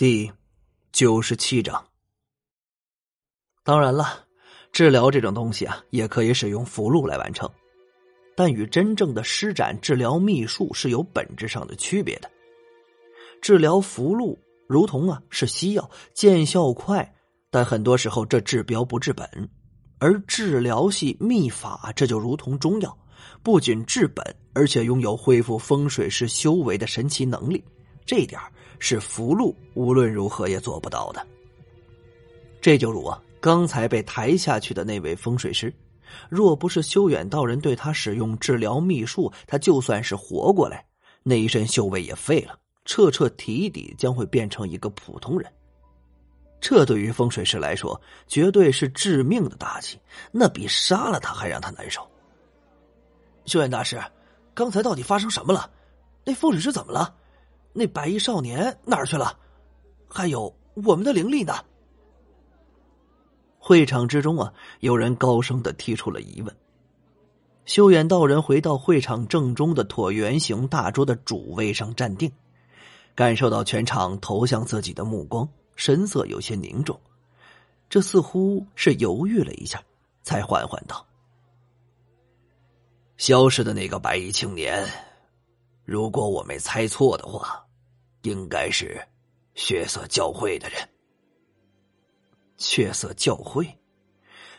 第九十七章。当然了，治疗这种东西啊，也可以使用符箓来完成，但与真正的施展治疗秘术是有本质上的区别的。治疗符箓如同啊是西药，见效快，但很多时候这治标不治本；而治疗系秘法，这就如同中药，不仅治本，而且拥有恢复风水师修为的神奇能力。这点是福禄无论如何也做不到的。这就如啊，刚才被抬下去的那位风水师，若不是修远道人对他使用治疗秘术，他就算是活过来，那一身修为也废了，彻彻底底将会变成一个普通人。这对于风水师来说，绝对是致命的打击，那比杀了他还让他难受。修远大师，刚才到底发生什么了？那风水师怎么了？那白衣少年哪儿去了？还有我们的灵力呢？会场之中啊，有人高声的提出了疑问。修远道人回到会场正中的椭圆形大桌的主位上站定，感受到全场投向自己的目光，神色有些凝重。这似乎是犹豫了一下，才缓缓道：“消失的那个白衣青年。”如果我没猜错的话，应该是血色教会的人。血色教会，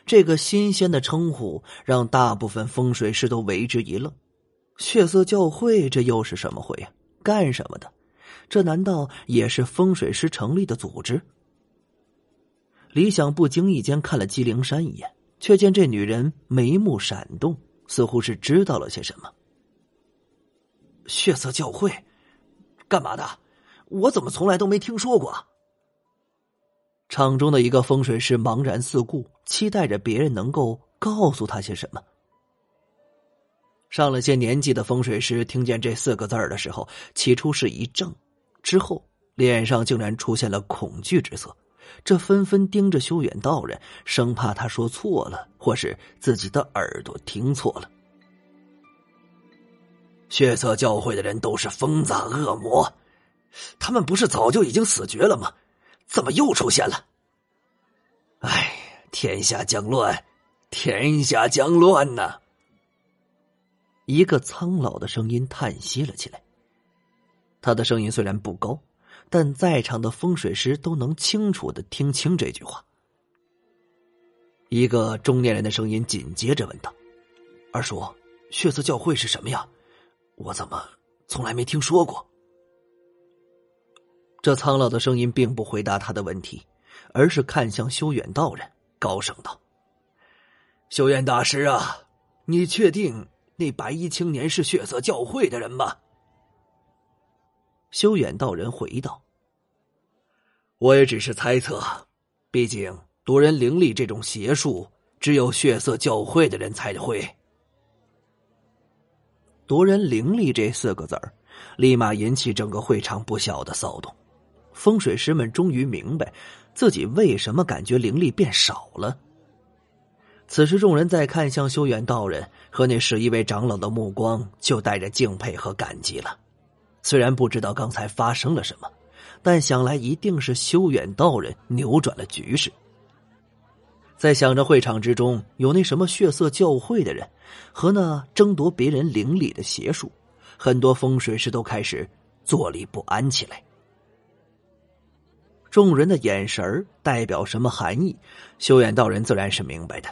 这个新鲜的称呼让大部分风水师都为之一愣。血色教会，这又是什么会啊？干什么的？这难道也是风水师成立的组织？李想不经意间看了姬灵山一眼，却见这女人眉目闪动，似乎是知道了些什么。血色教会，干嘛的？我怎么从来都没听说过？场中的一个风水师茫然四顾，期待着别人能够告诉他些什么。上了些年纪的风水师听见这四个字的时候，起初是一怔，之后脸上竟然出现了恐惧之色，这纷纷盯着修远道人，生怕他说错了，或是自己的耳朵听错了。血色教会的人都是疯子恶魔，他们不是早就已经死绝了吗？怎么又出现了？哎，天下将乱，天下将乱呐！一个苍老的声音叹息了起来。他的声音虽然不高，但在场的风水师都能清楚的听清这句话。一个中年人的声音紧接着问道：“二叔，血色教会是什么呀？”我怎么从来没听说过？这苍老的声音并不回答他的问题，而是看向修远道人，高声道：“修远大师啊，你确定那白衣青年是血色教会的人吗？”修远道人回道：“我也只是猜测，毕竟夺人灵力这种邪术，只有血色教会的人才会。”夺人灵力这四个字儿，立马引起整个会场不小的骚动。风水师们终于明白自己为什么感觉灵力变少了。此时，众人在看向修远道人和那十一位长老的目光，就带着敬佩和感激了。虽然不知道刚才发生了什么，但想来一定是修远道人扭转了局势。在想着会场之中有那什么血色教会的人，和那争夺别人灵力的邪术，很多风水师都开始坐立不安起来。众人的眼神代表什么含义？修远道人自然是明白的。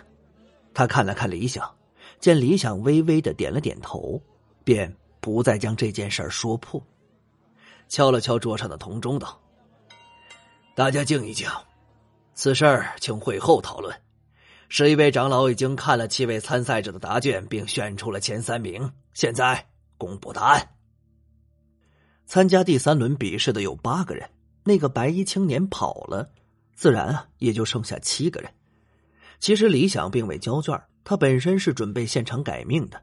他看了看李想，见李想微微的点了点头，便不再将这件事说破，敲了敲桌上的铜钟，道：“大家静一静。”此事，请会后讨论。十一位长老已经看了七位参赛者的答卷，并选出了前三名。现在公布答案。参加第三轮比试的有八个人，那个白衣青年跑了，自然啊，也就剩下七个人。其实李想并未交卷，他本身是准备现场改命的，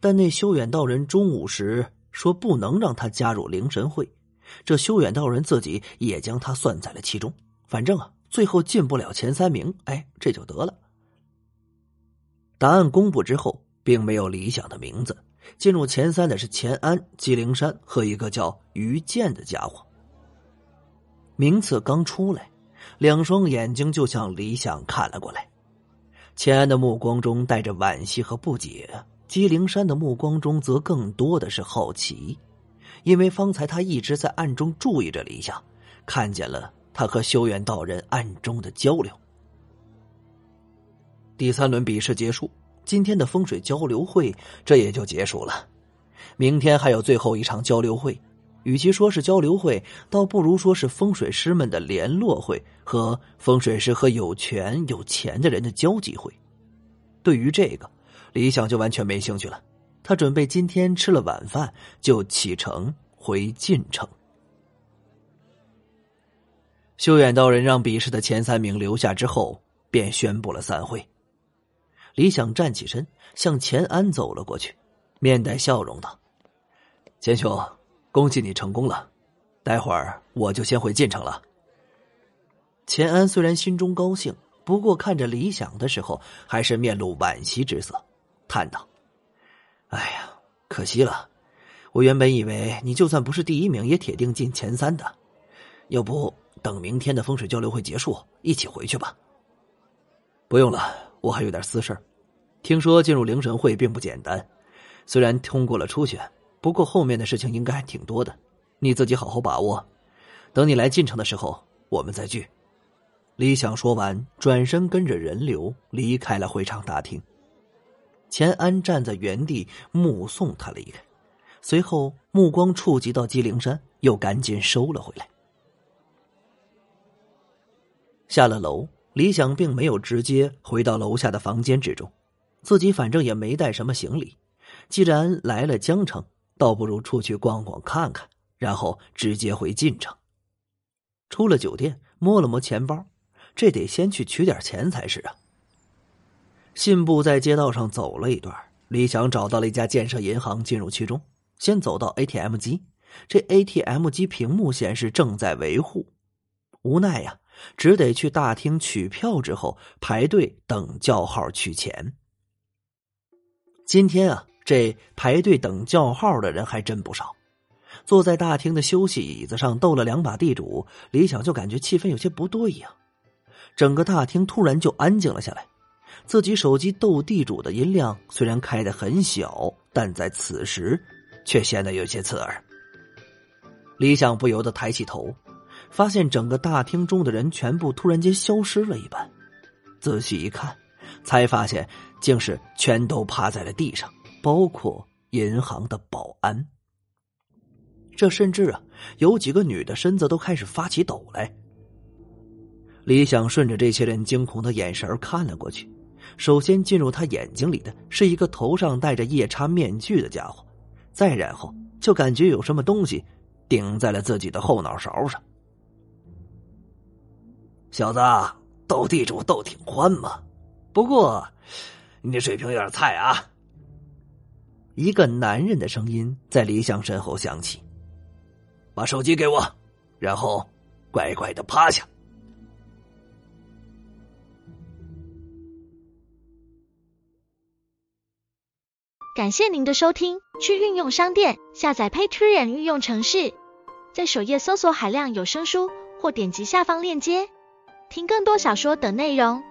但那修远道人中午时说不能让他加入灵神会，这修远道人自己也将他算在了其中。反正啊。最后进不了前三名，哎，这就得了。答案公布之后，并没有理想的名字。进入前三的是钱安、纪灵山和一个叫于建的家伙。名次刚出来，两双眼睛就向李想看了过来。钱安的目光中带着惋惜和不解，姬灵山的目光中则更多的是好奇，因为方才他一直在暗中注意着李想，看见了他和修远道人暗中的交流。第三轮比试结束，今天的风水交流会这也就结束了。明天还有最后一场交流会。与其说是交流会，倒不如说是风水师们的联络会和风水师和有权有钱的人的交际会。对于这个，李想就完全没兴趣了。他准备今天吃了晚饭就启程回晋城。修远道人让比试的前三名留下之后，便宣布了散会。李想站起身，向钱安走了过去，面带笑容道：“钱兄。”恭喜你成功了，待会儿我就先回晋城了。钱安虽然心中高兴，不过看着李想的时候，还是面露惋惜之色，叹道：“哎呀，可惜了！我原本以为你就算不是第一名，也铁定进前三的。要不等明天的风水交流会结束，一起回去吧？”不用了，我还有点私事听说进入灵神会并不简单，虽然通过了初选。不过后面的事情应该还挺多的，你自己好好把握。等你来晋城的时候，我们再聚。李想说完，转身跟着人流离开了会场大厅。钱安站在原地目送他离开，随后目光触及到姬灵山，又赶紧收了回来。下了楼，李想并没有直接回到楼下的房间之中，自己反正也没带什么行李，既然来了江城。倒不如出去逛逛看看，然后直接回晋城。出了酒店，摸了摸钱包，这得先去取点钱才是啊。信步在街道上走了一段，李想找到了一家建设银行，进入其中，先走到 ATM 机，这 ATM 机屏幕显示正在维护，无奈呀，只得去大厅取票，之后排队等叫号取钱。今天啊。这排队等叫号的人还真不少，坐在大厅的休息椅子上斗了两把地主，李想就感觉气氛有些不对呀。整个大厅突然就安静了下来，自己手机斗地主的音量虽然开的很小，但在此时却显得有些刺耳。李想不由得抬起头，发现整个大厅中的人全部突然间消失了一般，仔细一看，才发现竟是全都趴在了地上。包括银行的保安，这甚至啊，有几个女的身子都开始发起抖来。李想顺着这些人惊恐的眼神看了过去，首先进入他眼睛里的是一个头上戴着夜叉面具的家伙，再然后就感觉有什么东西顶在了自己的后脑勺上。小子，斗地主斗挺欢嘛，不过你这水平有点菜啊。一个男人的声音在李想身后响起：“把手机给我，然后乖乖的趴下。”感谢您的收听，去运用商店下载 Patreon 运用城市，在首页搜索海量有声书，或点击下方链接听更多小说等内容。